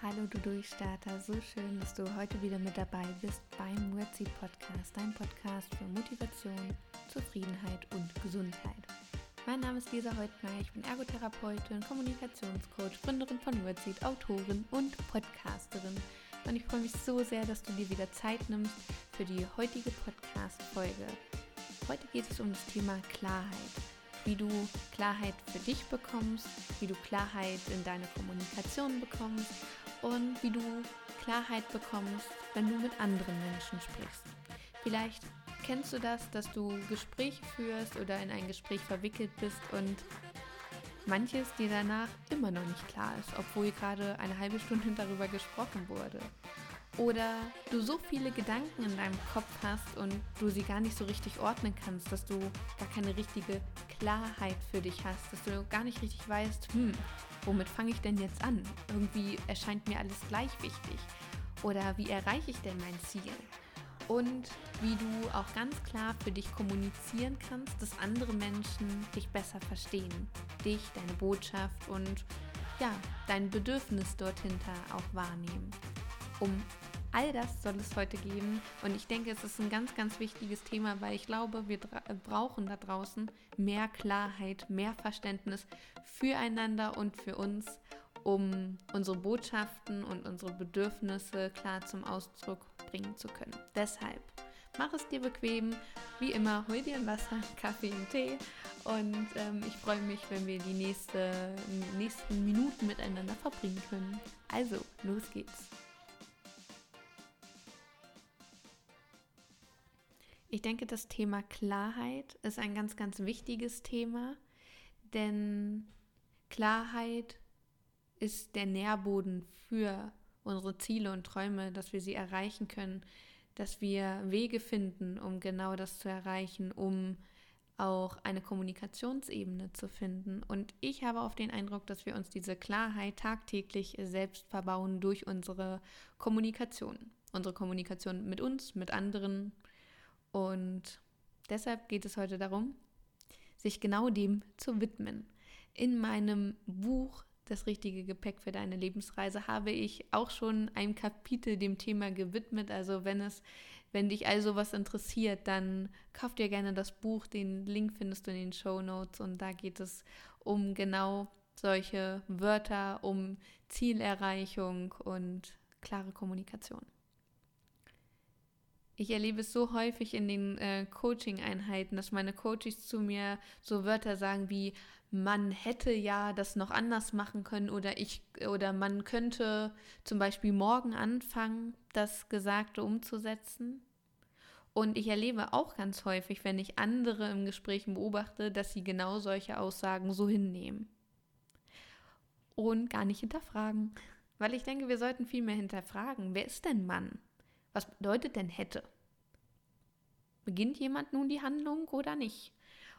Hallo du Durchstarter, so schön, dass du heute wieder mit dabei bist beim Wordseed Podcast, dein Podcast für Motivation, Zufriedenheit und Gesundheit. Mein Name ist Lisa Heutmeier, ich bin Ergotherapeutin, Kommunikationscoach, Gründerin von Wordseed, Autorin und Podcasterin. Und ich freue mich so sehr, dass du dir wieder Zeit nimmst für die heutige Podcast-Folge. Heute geht es um das Thema Klarheit wie du Klarheit für dich bekommst, wie du Klarheit in deine Kommunikation bekommst und wie du Klarheit bekommst, wenn du mit anderen Menschen sprichst. Vielleicht kennst du das, dass du Gespräche führst oder in ein Gespräch verwickelt bist und manches dir danach immer noch nicht klar ist, obwohl gerade eine halbe Stunde darüber gesprochen wurde. Oder du so viele Gedanken in deinem Kopf hast und du sie gar nicht so richtig ordnen kannst, dass du gar keine richtige Klarheit für dich hast, dass du gar nicht richtig weißt, hm, womit fange ich denn jetzt an? Irgendwie erscheint mir alles gleich wichtig. Oder wie erreiche ich denn mein Ziel? Und wie du auch ganz klar für dich kommunizieren kannst, dass andere Menschen dich besser verstehen. Dich, deine Botschaft und ja, dein Bedürfnis dort auch wahrnehmen. Um All das soll es heute geben und ich denke, es ist ein ganz, ganz wichtiges Thema, weil ich glaube, wir äh, brauchen da draußen mehr Klarheit, mehr Verständnis füreinander und für uns, um unsere Botschaften und unsere Bedürfnisse klar zum Ausdruck bringen zu können. Deshalb mach es dir bequem, wie immer, hol dir ein Wasser, Kaffee und Tee und ähm, ich freue mich, wenn wir die nächste, nächsten Minuten miteinander verbringen können. Also, los geht's. Ich denke, das Thema Klarheit ist ein ganz, ganz wichtiges Thema, denn Klarheit ist der Nährboden für unsere Ziele und Träume, dass wir sie erreichen können, dass wir Wege finden, um genau das zu erreichen, um auch eine Kommunikationsebene zu finden. Und ich habe auch den Eindruck, dass wir uns diese Klarheit tagtäglich selbst verbauen durch unsere Kommunikation. Unsere Kommunikation mit uns, mit anderen, und deshalb geht es heute darum, sich genau dem zu widmen. In meinem Buch Das richtige Gepäck für deine Lebensreise habe ich auch schon ein Kapitel dem Thema gewidmet. Also wenn es, wenn dich also was interessiert, dann kauf dir gerne das Buch. Den Link findest du in den Show Notes und da geht es um genau solche Wörter, um Zielerreichung und klare Kommunikation. Ich erlebe es so häufig in den äh, Coaching-Einheiten, dass meine Coaches zu mir so Wörter sagen wie man hätte ja das noch anders machen können oder ich oder man könnte zum Beispiel morgen anfangen, das Gesagte umzusetzen. Und ich erlebe auch ganz häufig, wenn ich andere im Gespräch beobachte, dass sie genau solche Aussagen so hinnehmen und gar nicht hinterfragen. Weil ich denke, wir sollten viel mehr hinterfragen. Wer ist denn Mann? Was bedeutet denn hätte? Beginnt jemand nun die Handlung oder nicht?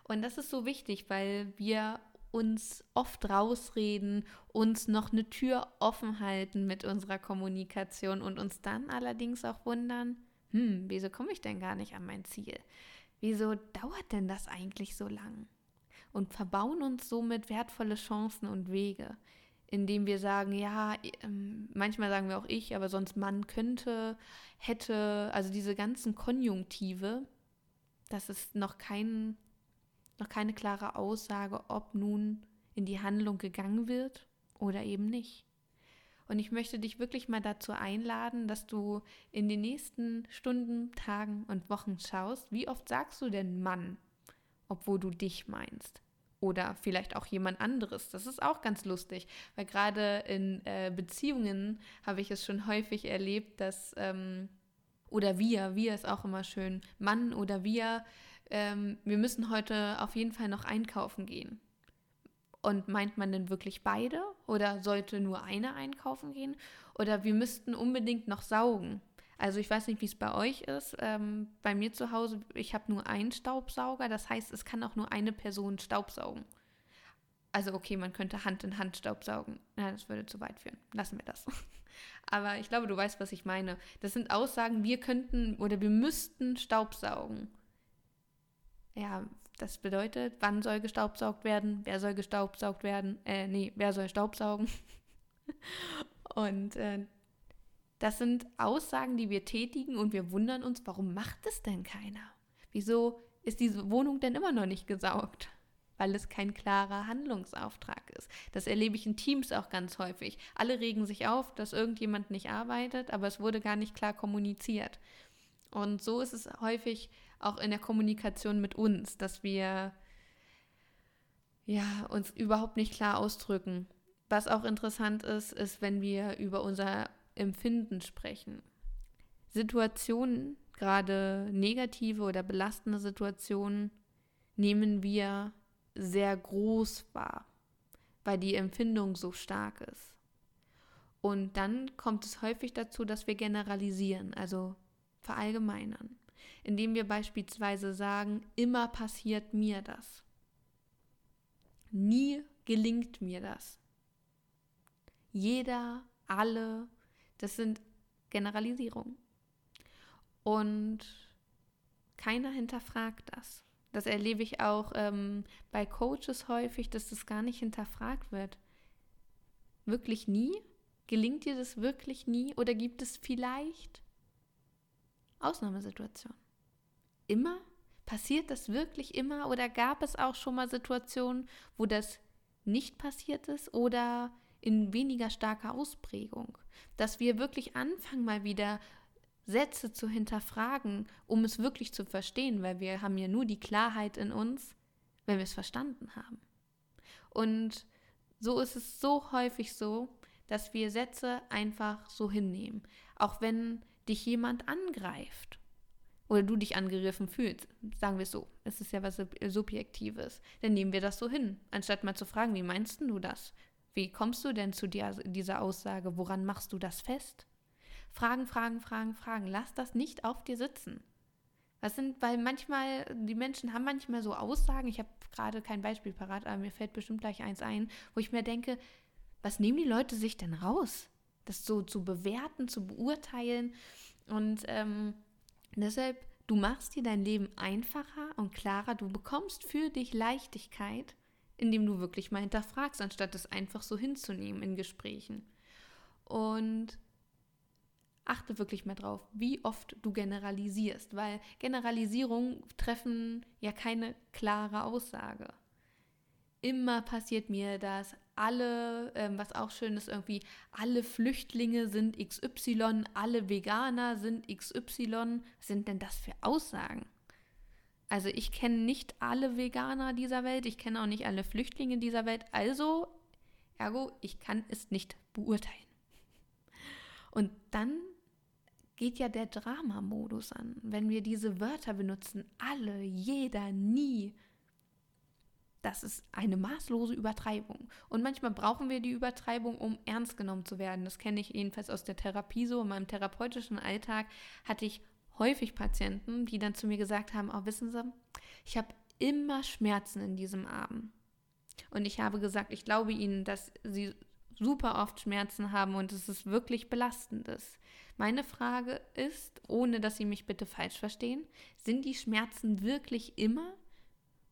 Und das ist so wichtig, weil wir uns oft rausreden, uns noch eine Tür offen halten mit unserer Kommunikation und uns dann allerdings auch wundern, hm, wieso komme ich denn gar nicht an mein Ziel? Wieso dauert denn das eigentlich so lang? Und verbauen uns somit wertvolle Chancen und Wege, indem wir sagen, ja, ähm, manchmal sagen wir auch ich, aber sonst man könnte, hätte, also diese ganzen Konjunktive, das ist noch kein, noch keine klare Aussage, ob nun in die Handlung gegangen wird oder eben nicht. Und ich möchte dich wirklich mal dazu einladen, dass du in den nächsten Stunden, Tagen und Wochen schaust, wie oft sagst du denn Mann, obwohl du dich meinst oder vielleicht auch jemand anderes. Das ist auch ganz lustig, weil gerade in äh, Beziehungen habe ich es schon häufig erlebt, dass ähm, oder wir, wir ist auch immer schön, Mann oder wir, ähm, wir müssen heute auf jeden Fall noch einkaufen gehen. Und meint man denn wirklich beide oder sollte nur einer einkaufen gehen? Oder wir müssten unbedingt noch saugen. Also ich weiß nicht, wie es bei euch ist. Ähm, bei mir zu Hause, ich habe nur einen Staubsauger. Das heißt, es kann auch nur eine Person Staubsaugen. Also okay, man könnte Hand in Hand Staubsaugen. Nein, das würde zu weit führen. Lassen wir das. Aber ich glaube, du weißt, was ich meine. Das sind Aussagen, wir könnten oder wir müssten Staubsaugen. Ja, das bedeutet, wann soll gestaubsaugt werden? Wer soll gestaubsaugt werden? Äh, nee, wer soll Staubsaugen? Und äh, das sind Aussagen, die wir tätigen und wir wundern uns, warum macht es denn keiner? Wieso ist diese Wohnung denn immer noch nicht gesaugt? Weil es kein klarer Handlungsauftrag ist. Das erlebe ich in Teams auch ganz häufig. Alle regen sich auf, dass irgendjemand nicht arbeitet, aber es wurde gar nicht klar kommuniziert. Und so ist es häufig auch in der Kommunikation mit uns, dass wir ja, uns überhaupt nicht klar ausdrücken. Was auch interessant ist, ist, wenn wir über unser Empfinden sprechen. Situationen, gerade negative oder belastende Situationen, nehmen wir sehr groß wahr, weil die Empfindung so stark ist. Und dann kommt es häufig dazu, dass wir generalisieren, also verallgemeinern, indem wir beispielsweise sagen, immer passiert mir das. Nie gelingt mir das. Jeder, alle, das sind Generalisierungen. Und keiner hinterfragt das. Das erlebe ich auch ähm, bei Coaches häufig, dass das gar nicht hinterfragt wird. Wirklich nie? Gelingt dir das wirklich nie? Oder gibt es vielleicht Ausnahmesituationen? Immer? Passiert das wirklich immer? Oder gab es auch schon mal Situationen, wo das nicht passiert ist? Oder in weniger starker Ausprägung. Dass wir wirklich anfangen, mal wieder Sätze zu hinterfragen, um es wirklich zu verstehen, weil wir haben ja nur die Klarheit in uns, wenn wir es verstanden haben. Und so ist es so häufig so, dass wir Sätze einfach so hinnehmen. Auch wenn dich jemand angreift oder du dich angegriffen fühlst, sagen wir es so, es ist ja was Subjektives, dann nehmen wir das so hin, anstatt mal zu fragen, wie meinst du das? Wie kommst du denn zu dir, dieser Aussage? Woran machst du das fest? Fragen, Fragen, Fragen, Fragen. Lass das nicht auf dir sitzen. Was sind, weil manchmal, die Menschen haben manchmal so Aussagen, ich habe gerade kein Beispiel parat, aber mir fällt bestimmt gleich eins ein, wo ich mir denke, was nehmen die Leute sich denn raus? Das so zu bewerten, zu beurteilen. Und ähm, deshalb, du machst dir dein Leben einfacher und klarer, du bekommst für dich Leichtigkeit indem du wirklich mal hinterfragst, anstatt es einfach so hinzunehmen in Gesprächen. Und achte wirklich mal drauf, wie oft du generalisierst, weil Generalisierungen treffen ja keine klare Aussage. Immer passiert mir das, alle, ähm, was auch schön ist, irgendwie, alle Flüchtlinge sind XY, alle Veganer sind XY. Was sind denn das für Aussagen? Also ich kenne nicht alle Veganer dieser Welt, ich kenne auch nicht alle Flüchtlinge dieser Welt, also ergo, ich kann es nicht beurteilen. Und dann geht ja der Drama-Modus an, wenn wir diese Wörter benutzen, alle, jeder, nie. Das ist eine maßlose Übertreibung. Und manchmal brauchen wir die Übertreibung, um ernst genommen zu werden. Das kenne ich jedenfalls aus der Therapie so. In meinem therapeutischen Alltag hatte ich häufig Patienten, die dann zu mir gesagt haben, oh, wissen Sie, ich habe immer Schmerzen in diesem Arm. Und ich habe gesagt, ich glaube Ihnen, dass Sie super oft Schmerzen haben und es ist wirklich belastend ist. Meine Frage ist, ohne dass Sie mich bitte falsch verstehen, sind die Schmerzen wirklich immer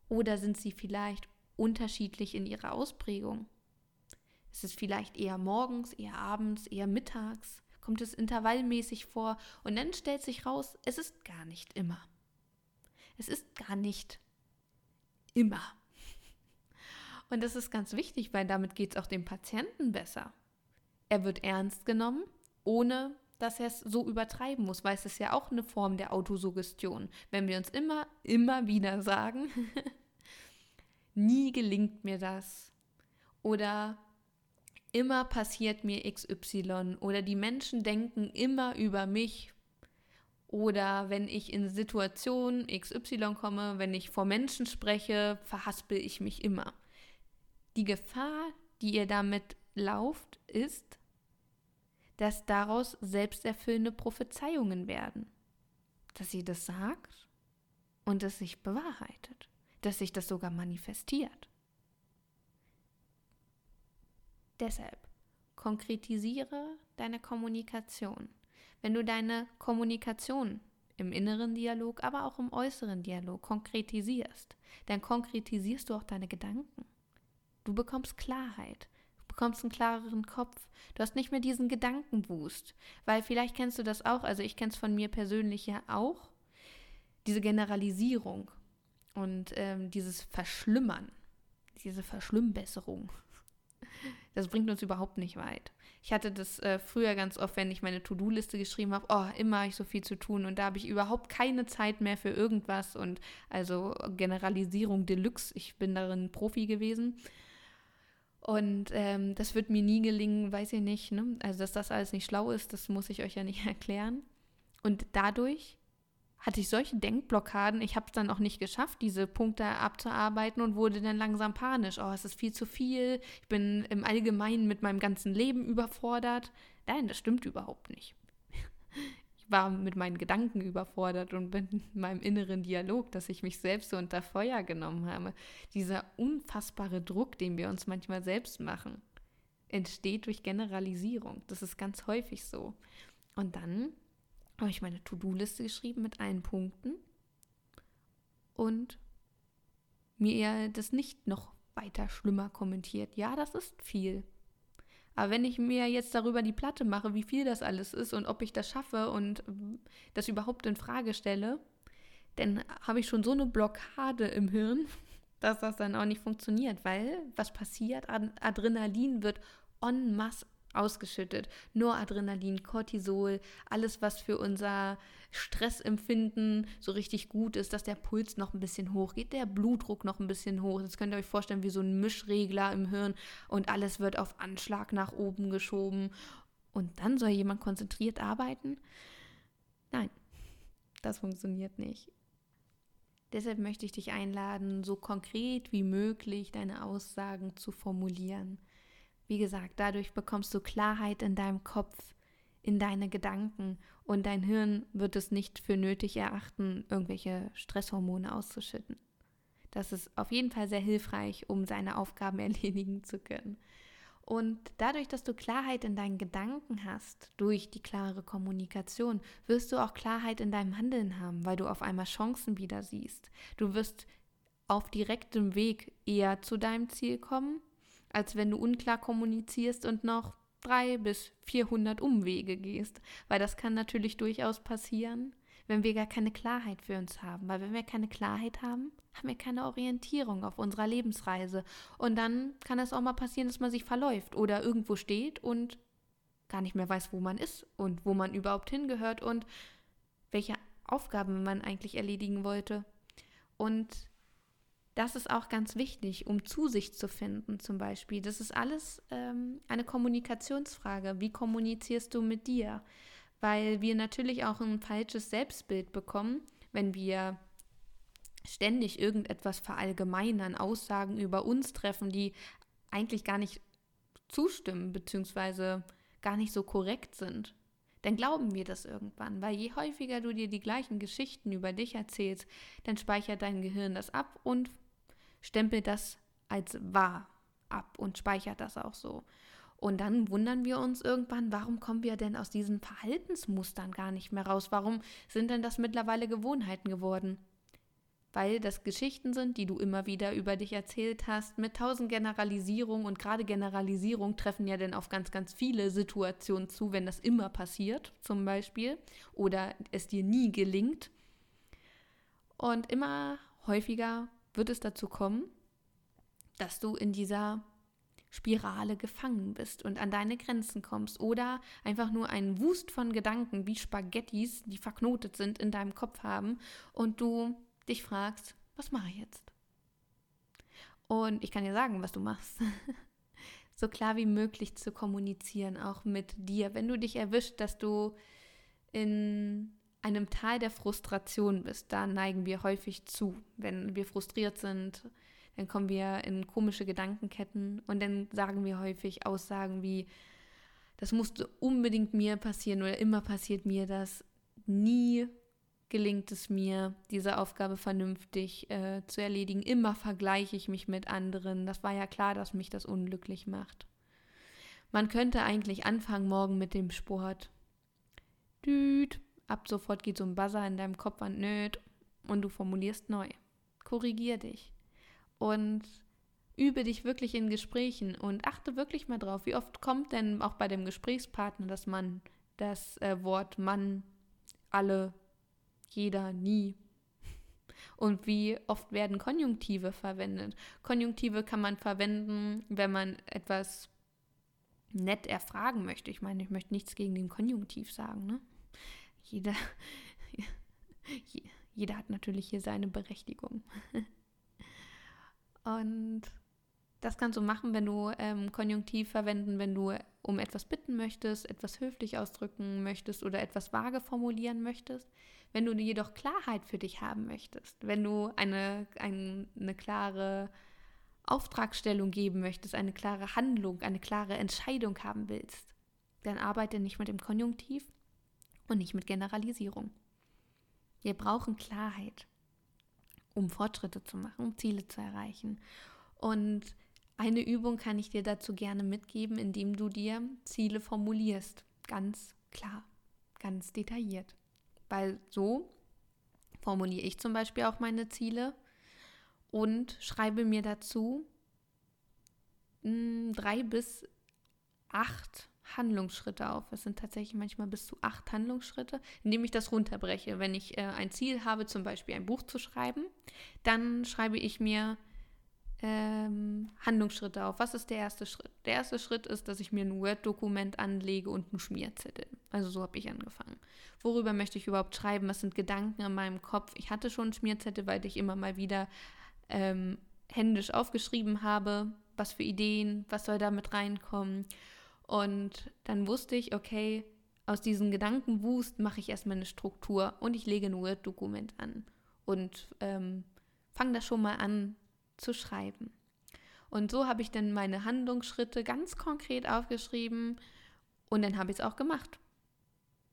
oder sind sie vielleicht unterschiedlich in ihrer Ausprägung? Ist es vielleicht eher morgens, eher abends, eher mittags? Kommt es intervallmäßig vor und dann stellt sich raus, es ist gar nicht immer. Es ist gar nicht immer. Und das ist ganz wichtig, weil damit geht es auch dem Patienten besser. Er wird ernst genommen, ohne dass er es so übertreiben muss, weil es ist ja auch eine Form der Autosuggestion. Wenn wir uns immer, immer wieder sagen, nie gelingt mir das oder immer passiert mir XY oder die Menschen denken immer über mich oder wenn ich in Situationen XY komme, wenn ich vor Menschen spreche, verhaspel ich mich immer. Die Gefahr, die ihr damit lauft, ist, dass daraus selbsterfüllende Prophezeiungen werden. Dass sie das sagt und es sich bewahrheitet, dass sich das sogar manifestiert. Deshalb konkretisiere deine Kommunikation. Wenn du deine Kommunikation im inneren Dialog, aber auch im äußeren Dialog konkretisierst, dann konkretisierst du auch deine Gedanken. Du bekommst Klarheit, du bekommst einen klareren Kopf. Du hast nicht mehr diesen Gedankenboost. Weil vielleicht kennst du das auch, also ich kenne es von mir persönlich ja auch, diese Generalisierung und ähm, dieses Verschlimmern, diese Verschlimmbesserung. Das bringt uns überhaupt nicht weit. Ich hatte das äh, früher ganz oft, wenn ich meine To-Do-Liste geschrieben habe, oh, immer habe ich so viel zu tun und da habe ich überhaupt keine Zeit mehr für irgendwas und also Generalisierung Deluxe, ich bin darin Profi gewesen. Und ähm, das wird mir nie gelingen, weiß ich nicht. Ne? Also, dass das alles nicht schlau ist, das muss ich euch ja nicht erklären. Und dadurch hatte ich solche Denkblockaden. Ich habe es dann auch nicht geschafft, diese Punkte abzuarbeiten und wurde dann langsam panisch. Oh, es ist viel zu viel. Ich bin im Allgemeinen mit meinem ganzen Leben überfordert. Nein, das stimmt überhaupt nicht. Ich war mit meinen Gedanken überfordert und in meinem inneren Dialog, dass ich mich selbst so unter Feuer genommen habe. Dieser unfassbare Druck, den wir uns manchmal selbst machen, entsteht durch Generalisierung. Das ist ganz häufig so. Und dann habe ich meine To-Do-Liste geschrieben mit allen Punkten und mir das nicht noch weiter schlimmer kommentiert. Ja, das ist viel. Aber wenn ich mir jetzt darüber die Platte mache, wie viel das alles ist und ob ich das schaffe und das überhaupt in Frage stelle, dann habe ich schon so eine Blockade im Hirn, dass das dann auch nicht funktioniert, weil was passiert? Adrenalin wird en masse ausgeschüttet. Noradrenalin, Cortisol, alles, was für unser Stressempfinden so richtig gut ist, dass der Puls noch ein bisschen hoch geht, der Blutdruck noch ein bisschen hoch. Das könnt ihr euch vorstellen wie so ein Mischregler im Hirn und alles wird auf Anschlag nach oben geschoben. Und dann soll jemand konzentriert arbeiten? Nein, das funktioniert nicht. Deshalb möchte ich dich einladen, so konkret wie möglich deine Aussagen zu formulieren. Wie gesagt, dadurch bekommst du Klarheit in deinem Kopf, in deine Gedanken und dein Hirn wird es nicht für nötig erachten, irgendwelche Stresshormone auszuschütten. Das ist auf jeden Fall sehr hilfreich, um seine Aufgaben erledigen zu können. Und dadurch, dass du Klarheit in deinen Gedanken hast, durch die klare Kommunikation, wirst du auch Klarheit in deinem Handeln haben, weil du auf einmal Chancen wieder siehst. Du wirst auf direktem Weg eher zu deinem Ziel kommen als wenn du unklar kommunizierst und noch drei bis 400 Umwege gehst, weil das kann natürlich durchaus passieren, wenn wir gar keine Klarheit für uns haben, weil wenn wir keine Klarheit haben, haben wir keine Orientierung auf unserer Lebensreise. Und dann kann es auch mal passieren, dass man sich verläuft oder irgendwo steht und gar nicht mehr weiß, wo man ist und wo man überhaupt hingehört und welche Aufgaben man eigentlich erledigen wollte. Und das ist auch ganz wichtig, um Zusicht zu finden zum Beispiel. Das ist alles ähm, eine Kommunikationsfrage. Wie kommunizierst du mit dir? Weil wir natürlich auch ein falsches Selbstbild bekommen, wenn wir ständig irgendetwas verallgemeinern, Aussagen über uns treffen, die eigentlich gar nicht zustimmen, beziehungsweise gar nicht so korrekt sind. Dann glauben wir das irgendwann, weil je häufiger du dir die gleichen Geschichten über dich erzählst, dann speichert dein Gehirn das ab und stempelt das als wahr ab und speichert das auch so. Und dann wundern wir uns irgendwann, warum kommen wir denn aus diesen Verhaltensmustern gar nicht mehr raus? Warum sind denn das mittlerweile Gewohnheiten geworden? Weil das Geschichten sind, die du immer wieder über dich erzählt hast, mit tausend Generalisierungen und gerade Generalisierung treffen ja dann auf ganz, ganz viele Situationen zu, wenn das immer passiert, zum Beispiel, oder es dir nie gelingt. Und immer häufiger wird es dazu kommen, dass du in dieser Spirale gefangen bist und an deine Grenzen kommst oder einfach nur einen Wust von Gedanken wie Spaghettis, die verknotet sind, in deinem Kopf haben und du dich fragst, was mache ich jetzt? Und ich kann dir sagen, was du machst. so klar wie möglich zu kommunizieren, auch mit dir. Wenn du dich erwischt, dass du in einem Tal der Frustration bist, da neigen wir häufig zu. Wenn wir frustriert sind, dann kommen wir in komische Gedankenketten und dann sagen wir häufig Aussagen wie, das musste unbedingt mir passieren oder immer passiert mir das. Nie gelingt es mir, diese Aufgabe vernünftig äh, zu erledigen. Immer vergleiche ich mich mit anderen. Das war ja klar, dass mich das unglücklich macht. Man könnte eigentlich anfangen morgen mit dem Sport. Düt, Ab sofort geht so ein Buzzer in deinem Kopf an, nöt, und du formulierst neu. Korrigier dich. Und Übe dich wirklich in Gesprächen und achte wirklich mal drauf, wie oft kommt denn auch bei dem Gesprächspartner das Mann, das äh, Wort Mann, alle, jeder, nie. Und wie oft werden Konjunktive verwendet? Konjunktive kann man verwenden, wenn man etwas nett erfragen möchte. Ich meine, ich möchte nichts gegen den Konjunktiv sagen. Ne? Jeder, jeder hat natürlich hier seine Berechtigung. Und das kannst du machen, wenn du ähm, Konjunktiv verwenden, wenn du um etwas bitten möchtest, etwas höflich ausdrücken möchtest oder etwas vage formulieren möchtest. Wenn du jedoch Klarheit für dich haben möchtest, wenn du eine, ein, eine klare Auftragstellung geben möchtest, eine klare Handlung, eine klare Entscheidung haben willst, dann arbeite nicht mit dem Konjunktiv und nicht mit Generalisierung. Wir brauchen Klarheit, um Fortschritte zu machen, um Ziele zu erreichen. Und eine Übung kann ich dir dazu gerne mitgeben, indem du dir Ziele formulierst. Ganz klar, ganz detailliert. Weil so formuliere ich zum Beispiel auch meine Ziele und schreibe mir dazu mh, hm, drei bis acht Handlungsschritte auf. Es sind tatsächlich manchmal bis zu acht Handlungsschritte, indem ich das runterbreche. Wenn ich äh, ein Ziel habe, zum Beispiel ein Buch zu schreiben, dann schreibe ich mir ähm, Handlungsschritte auf. Was ist der erste Schritt? Der erste Schritt ist, dass ich mir ein Word-Dokument anlege und einen Schmierzettel. Also so habe ich angefangen. Worüber möchte ich überhaupt schreiben? Was sind Gedanken in meinem Kopf? Ich hatte schon einen Schmierzettel, weil ich immer mal wieder ähm, händisch aufgeschrieben habe, was für Ideen, was soll da mit reinkommen. Und dann wusste ich, okay, aus diesem Gedankenwust mache ich erstmal eine Struktur und ich lege ein Word-Dokument an und ähm, fange da schon mal an zu schreiben. Und so habe ich dann meine Handlungsschritte ganz konkret aufgeschrieben und dann habe ich es auch gemacht,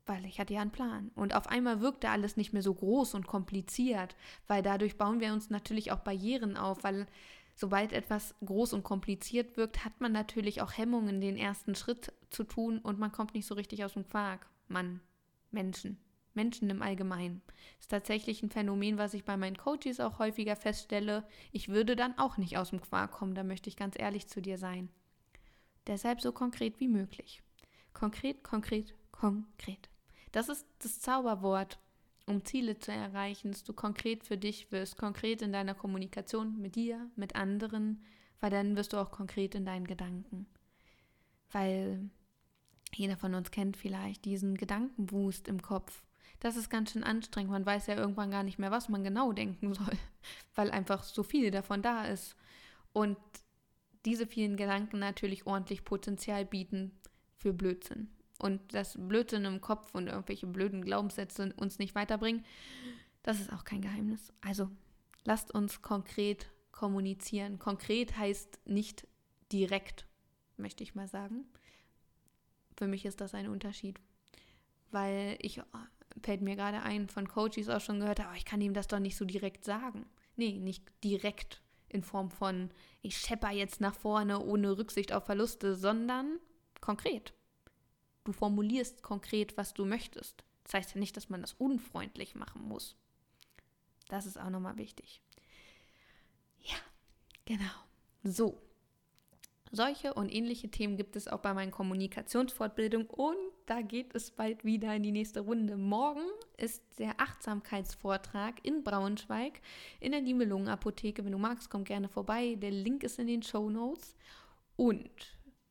weil ich hatte ja einen Plan. Und auf einmal wirkte alles nicht mehr so groß und kompliziert, weil dadurch bauen wir uns natürlich auch Barrieren auf, weil sobald etwas groß und kompliziert wirkt, hat man natürlich auch Hemmungen, den ersten Schritt zu tun und man kommt nicht so richtig aus dem Quark. Mann, Menschen. Menschen im Allgemeinen. Das ist tatsächlich ein Phänomen, was ich bei meinen Coaches auch häufiger feststelle. Ich würde dann auch nicht aus dem Quark kommen, da möchte ich ganz ehrlich zu dir sein. Deshalb so konkret wie möglich. Konkret, konkret, konkret. Das ist das Zauberwort, um Ziele zu erreichen, dass du konkret für dich wirst, konkret in deiner Kommunikation mit dir, mit anderen, weil dann wirst du auch konkret in deinen Gedanken. Weil jeder von uns kennt vielleicht diesen Gedankenboost im Kopf, das ist ganz schön anstrengend. Man weiß ja irgendwann gar nicht mehr, was man genau denken soll, weil einfach so viel davon da ist. Und diese vielen Gedanken natürlich ordentlich Potenzial bieten für Blödsinn. Und das Blödsinn im Kopf und irgendwelche blöden Glaubenssätze uns nicht weiterbringen, das ist auch kein Geheimnis. Also lasst uns konkret kommunizieren. Konkret heißt nicht direkt, möchte ich mal sagen. Für mich ist das ein Unterschied, weil ich fällt mir gerade ein, von Coaches auch schon gehört, aber ich kann ihm das doch nicht so direkt sagen. Nee, nicht direkt in Form von, ich schepper jetzt nach vorne ohne Rücksicht auf Verluste, sondern konkret. Du formulierst konkret, was du möchtest. Das heißt ja nicht, dass man das unfreundlich machen muss. Das ist auch nochmal wichtig. Ja, genau. So, solche und ähnliche Themen gibt es auch bei meinen Kommunikationsfortbildungen und da geht es bald wieder in die nächste Runde. Morgen ist der Achtsamkeitsvortrag in Braunschweig in der Nibelungen-Apotheke. Wenn du magst, komm gerne vorbei. Der Link ist in den Show Notes. Und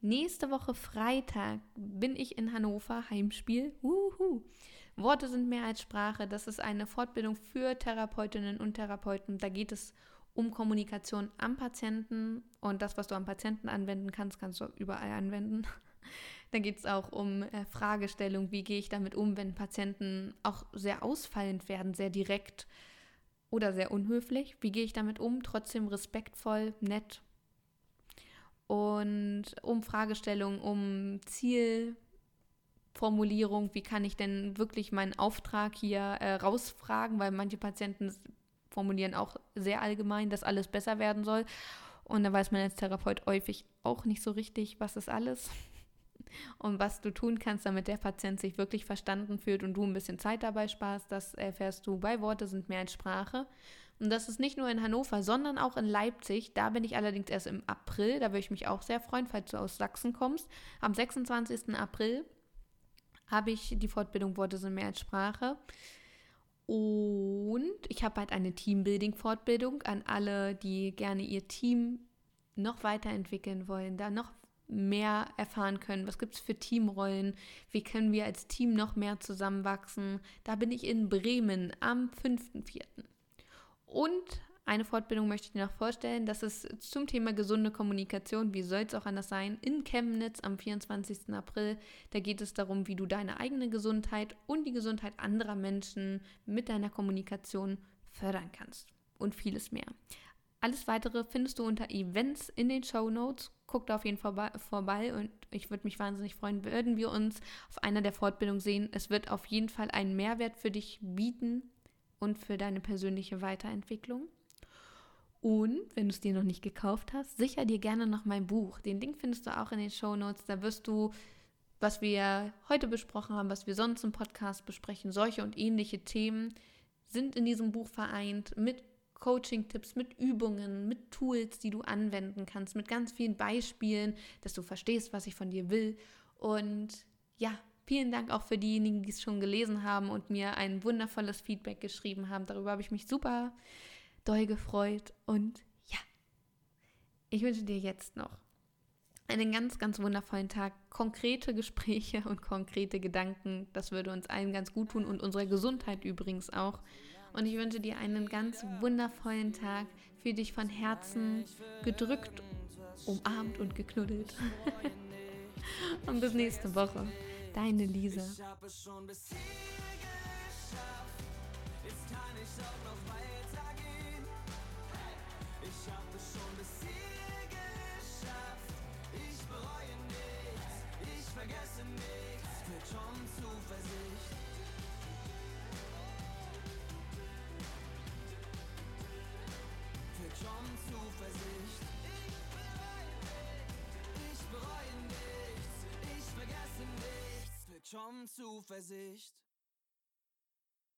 nächste Woche Freitag bin ich in Hannover, Heimspiel. Uhu. Worte sind mehr als Sprache. Das ist eine Fortbildung für Therapeutinnen und Therapeuten. Da geht es um Kommunikation am Patienten und das, was du am Patienten anwenden kannst, kannst du überall anwenden. Dann geht es auch um äh, Fragestellung, wie gehe ich damit um, wenn Patienten auch sehr ausfallend werden, sehr direkt oder sehr unhöflich. Wie gehe ich damit um, trotzdem respektvoll, nett. Und um Fragestellung, um Zielformulierung, wie kann ich denn wirklich meinen Auftrag hier äh, rausfragen, weil manche Patienten formulieren auch sehr allgemein, dass alles besser werden soll. Und da weiß man als Therapeut häufig auch nicht so richtig, was ist alles und was du tun kannst, damit der Patient sich wirklich verstanden fühlt und du ein bisschen Zeit dabei sparst. Das erfährst du bei Worte sind mehr als Sprache. Und das ist nicht nur in Hannover, sondern auch in Leipzig. Da bin ich allerdings erst im April. Da würde ich mich auch sehr freuen, falls du aus Sachsen kommst. Am 26. April habe ich die Fortbildung Worte sind mehr als Sprache. Und ich habe halt eine Teambuilding-Fortbildung an alle, die gerne ihr Team noch weiterentwickeln wollen, da noch mehr erfahren können. Was gibt es für Teamrollen? Wie können wir als Team noch mehr zusammenwachsen? Da bin ich in Bremen am 5.4. Und eine Fortbildung möchte ich dir noch vorstellen. Das ist zum Thema gesunde Kommunikation. Wie soll es auch anders sein? In Chemnitz am 24. April. Da geht es darum, wie du deine eigene Gesundheit und die Gesundheit anderer Menschen mit deiner Kommunikation fördern kannst. Und vieles mehr. Alles weitere findest du unter Events in den Show Notes. Guck da auf jeden Fall vorbei und ich würde mich wahnsinnig freuen, würden wir uns auf einer der Fortbildungen sehen. Es wird auf jeden Fall einen Mehrwert für dich bieten und für deine persönliche Weiterentwicklung. Und wenn du es dir noch nicht gekauft hast, sicher dir gerne noch mein Buch. Den Link findest du auch in den Show Notes. Da wirst du, was wir heute besprochen haben, was wir sonst im Podcast besprechen, solche und ähnliche Themen sind in diesem Buch vereint mit Coaching-Tipps, mit Übungen, mit Tools, die du anwenden kannst, mit ganz vielen Beispielen, dass du verstehst, was ich von dir will. Und ja, vielen Dank auch für diejenigen, die es schon gelesen haben und mir ein wundervolles Feedback geschrieben haben. Darüber habe ich mich super doll gefreut. Und ja, ich wünsche dir jetzt noch einen ganz, ganz wundervollen Tag. Konkrete Gespräche und konkrete Gedanken. Das würde uns allen ganz gut tun und unserer Gesundheit übrigens auch. Und ich wünsche dir einen ganz wundervollen Tag. Fühl dich von Herzen gedrückt, umarmt und geknuddelt. und bis nächste Woche. Deine Lisa. Schon Zuversicht.